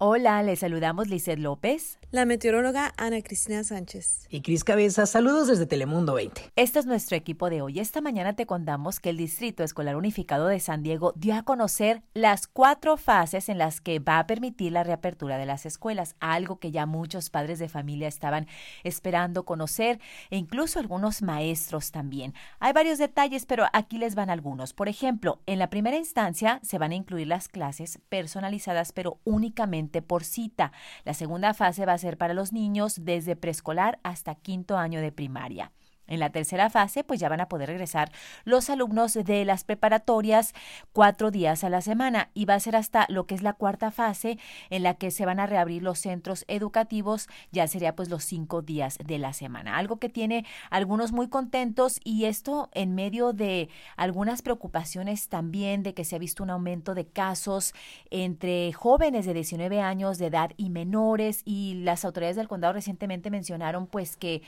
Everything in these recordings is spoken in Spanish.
Hola, les saludamos Lizeth López. La meteoróloga Ana Cristina Sánchez. Y Cris Cabeza, saludos desde Telemundo 20. Este es nuestro equipo de hoy. Esta mañana te contamos que el Distrito Escolar Unificado de San Diego dio a conocer las cuatro fases en las que va a permitir la reapertura de las escuelas, algo que ya muchos padres de familia estaban esperando conocer e incluso algunos maestros también. Hay varios detalles, pero aquí les van algunos. Por ejemplo, en la primera instancia se van a incluir las clases personalizadas, pero únicamente por cita. La segunda fase va a ser para los niños desde preescolar hasta quinto año de primaria. En la tercera fase, pues ya van a poder regresar los alumnos de las preparatorias cuatro días a la semana y va a ser hasta lo que es la cuarta fase en la que se van a reabrir los centros educativos, ya sería pues los cinco días de la semana. Algo que tiene algunos muy contentos y esto en medio de algunas preocupaciones también de que se ha visto un aumento de casos entre jóvenes de 19 años de edad y menores y las autoridades del condado recientemente mencionaron pues que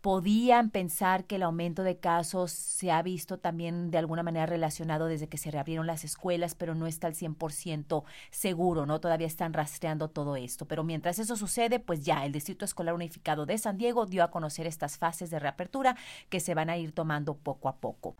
podían pensar que el aumento de casos se ha visto también de alguna manera relacionado desde que se reabrieron las escuelas, pero no está al 100% seguro, ¿no? Todavía están rastreando todo esto. Pero mientras eso sucede, pues ya el Distrito Escolar Unificado de San Diego dio a conocer estas fases de reapertura que se van a ir tomando poco a poco.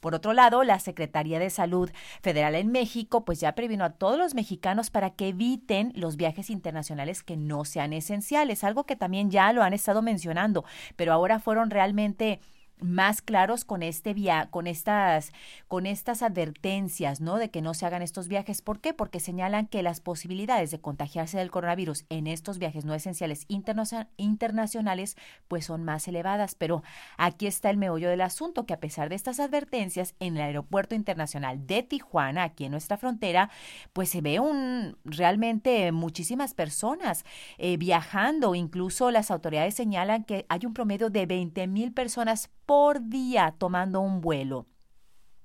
Por otro lado, la Secretaría de Salud Federal en México pues ya previno a todos los mexicanos para que eviten los viajes internacionales que no sean esenciales, algo que también ya lo han estado mencionando, pero ahora fueron realmente más claros con este via con estas con estas advertencias, ¿no? De que no se hagan estos viajes. ¿Por qué? Porque señalan que las posibilidades de contagiarse del coronavirus en estos viajes no esenciales internacionales pues son más elevadas, pero aquí está el meollo del asunto que a pesar de estas advertencias en el aeropuerto internacional de Tijuana, aquí en nuestra frontera, pues se ve un realmente muchísimas personas eh, viajando, incluso las autoridades señalan que hay un promedio de 20 mil personas por día tomando un vuelo.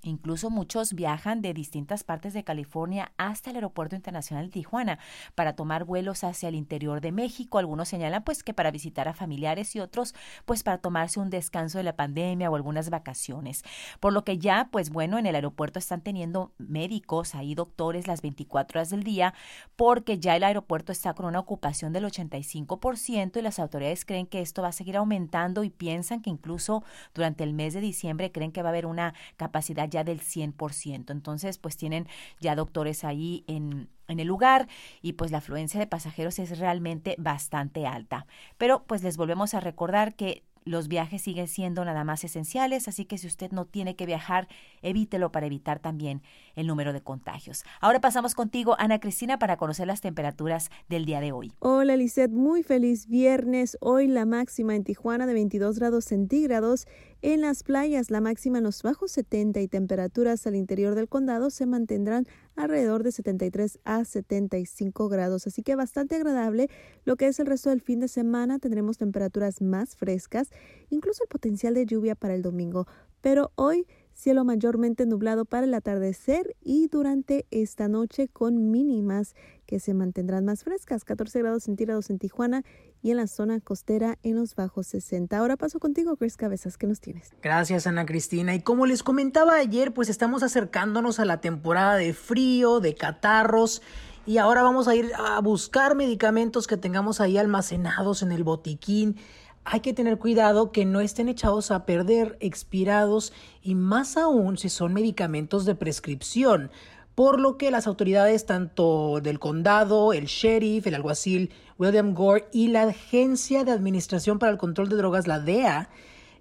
Incluso muchos viajan de distintas partes de California hasta el Aeropuerto Internacional de Tijuana para tomar vuelos hacia el interior de México. Algunos señalan pues que para visitar a familiares y otros pues para tomarse un descanso de la pandemia o algunas vacaciones. Por lo que ya pues bueno, en el aeropuerto están teniendo médicos, ahí doctores las 24 horas del día porque ya el aeropuerto está con una ocupación del 85% y las autoridades creen que esto va a seguir aumentando y piensan que incluso durante el mes de diciembre creen que va a haber una capacidad ya del 100%. Entonces, pues tienen ya doctores ahí en, en el lugar y pues la afluencia de pasajeros es realmente bastante alta. Pero pues les volvemos a recordar que los viajes siguen siendo nada más esenciales, así que si usted no tiene que viajar, evítelo para evitar también el número de contagios. Ahora pasamos contigo, Ana Cristina, para conocer las temperaturas del día de hoy. Hola, Lisette, muy feliz viernes. Hoy la máxima en Tijuana de 22 grados centígrados. En las playas, la máxima en los bajos 70 y temperaturas al interior del condado se mantendrán alrededor de 73 a 75 grados, así que bastante agradable. Lo que es el resto del fin de semana tendremos temperaturas más frescas, incluso el potencial de lluvia para el domingo, pero hoy cielo mayormente nublado para el atardecer y durante esta noche con mínimas que se mantendrán más frescas, 14 grados centígrados en Tijuana y en la zona costera en los bajos 60. Ahora paso contigo, Chris Cabezas, ¿qué nos tienes? Gracias, Ana Cristina. Y como les comentaba ayer, pues estamos acercándonos a la temporada de frío, de catarros. Y ahora vamos a ir a buscar medicamentos que tengamos ahí almacenados en el botiquín hay que tener cuidado que no estén echados a perder, expirados y más aún si son medicamentos de prescripción, por lo que las autoridades tanto del condado, el sheriff, el alguacil William Gore y la Agencia de Administración para el Control de Drogas, la DEA,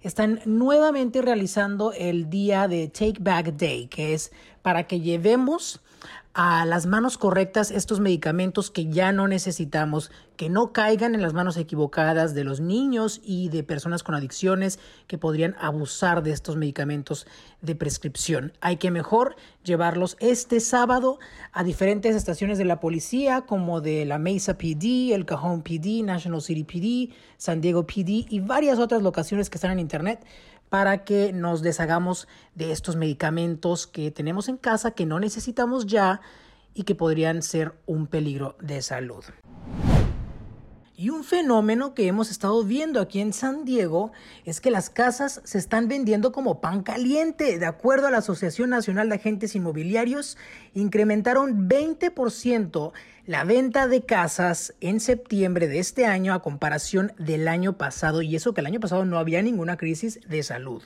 están nuevamente realizando el día de Take Back Day, que es para que llevemos a las manos correctas estos medicamentos que ya no necesitamos, que no caigan en las manos equivocadas de los niños y de personas con adicciones que podrían abusar de estos medicamentos de prescripción. Hay que mejor llevarlos este sábado a diferentes estaciones de la policía como de la Mesa PD, el Cajon PD, National City PD, San Diego PD y varias otras locaciones que están en internet para que nos deshagamos de estos medicamentos que tenemos en casa que no necesitamos ya y que podrían ser un peligro de salud. Y un fenómeno que hemos estado viendo aquí en San Diego es que las casas se están vendiendo como pan caliente. De acuerdo a la Asociación Nacional de Agentes Inmobiliarios, incrementaron 20% la venta de casas en septiembre de este año a comparación del año pasado. Y eso que el año pasado no había ninguna crisis de salud.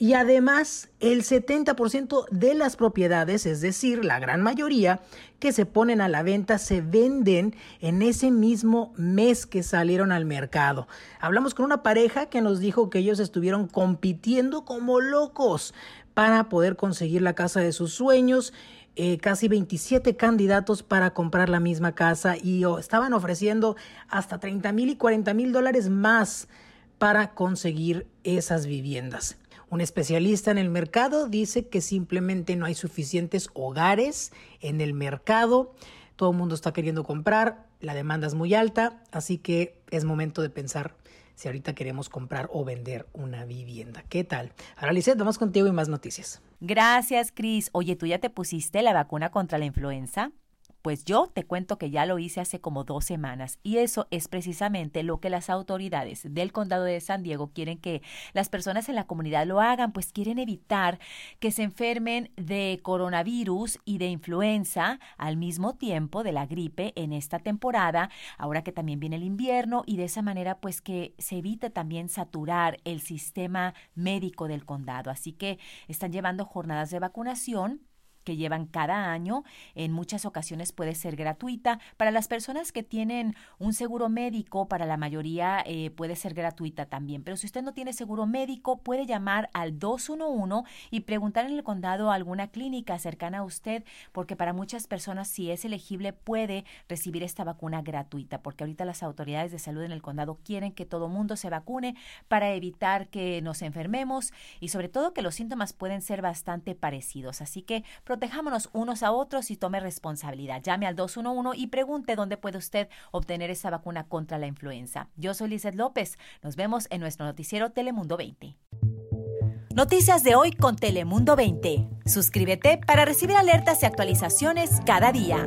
Y además, el 70% de las propiedades, es decir, la gran mayoría que se ponen a la venta, se venden en ese mismo mes que salieron al mercado. Hablamos con una pareja que nos dijo que ellos estuvieron compitiendo como locos para poder conseguir la casa de sus sueños. Eh, casi 27 candidatos para comprar la misma casa y oh, estaban ofreciendo hasta 30 mil y 40 mil dólares más para conseguir esas viviendas. Un especialista en el mercado dice que simplemente no hay suficientes hogares en el mercado. Todo el mundo está queriendo comprar, la demanda es muy alta, así que es momento de pensar si ahorita queremos comprar o vender una vivienda. ¿Qué tal? Ahora, Lizeth, vamos contigo y más noticias. Gracias, Cris. Oye, ¿tú ya te pusiste la vacuna contra la influenza? Pues yo te cuento que ya lo hice hace como dos semanas y eso es precisamente lo que las autoridades del condado de San Diego quieren que las personas en la comunidad lo hagan, pues quieren evitar que se enfermen de coronavirus y de influenza al mismo tiempo de la gripe en esta temporada, ahora que también viene el invierno y de esa manera pues que se evite también saturar el sistema médico del condado. Así que están llevando jornadas de vacunación que llevan cada año. En muchas ocasiones puede ser gratuita. Para las personas que tienen un seguro médico, para la mayoría eh, puede ser gratuita también. Pero si usted no tiene seguro médico, puede llamar al 211 y preguntar en el condado alguna clínica cercana a usted, porque para muchas personas, si es elegible, puede recibir esta vacuna gratuita, porque ahorita las autoridades de salud en el condado quieren que todo mundo se vacune para evitar que nos enfermemos y sobre todo que los síntomas pueden ser bastante parecidos. Así que protejámonos unos a otros y tome responsabilidad. Llame al 211 y pregunte dónde puede usted obtener esa vacuna contra la influenza. Yo soy Lizeth López. Nos vemos en nuestro noticiero Telemundo 20. Noticias de hoy con Telemundo 20. Suscríbete para recibir alertas y actualizaciones cada día.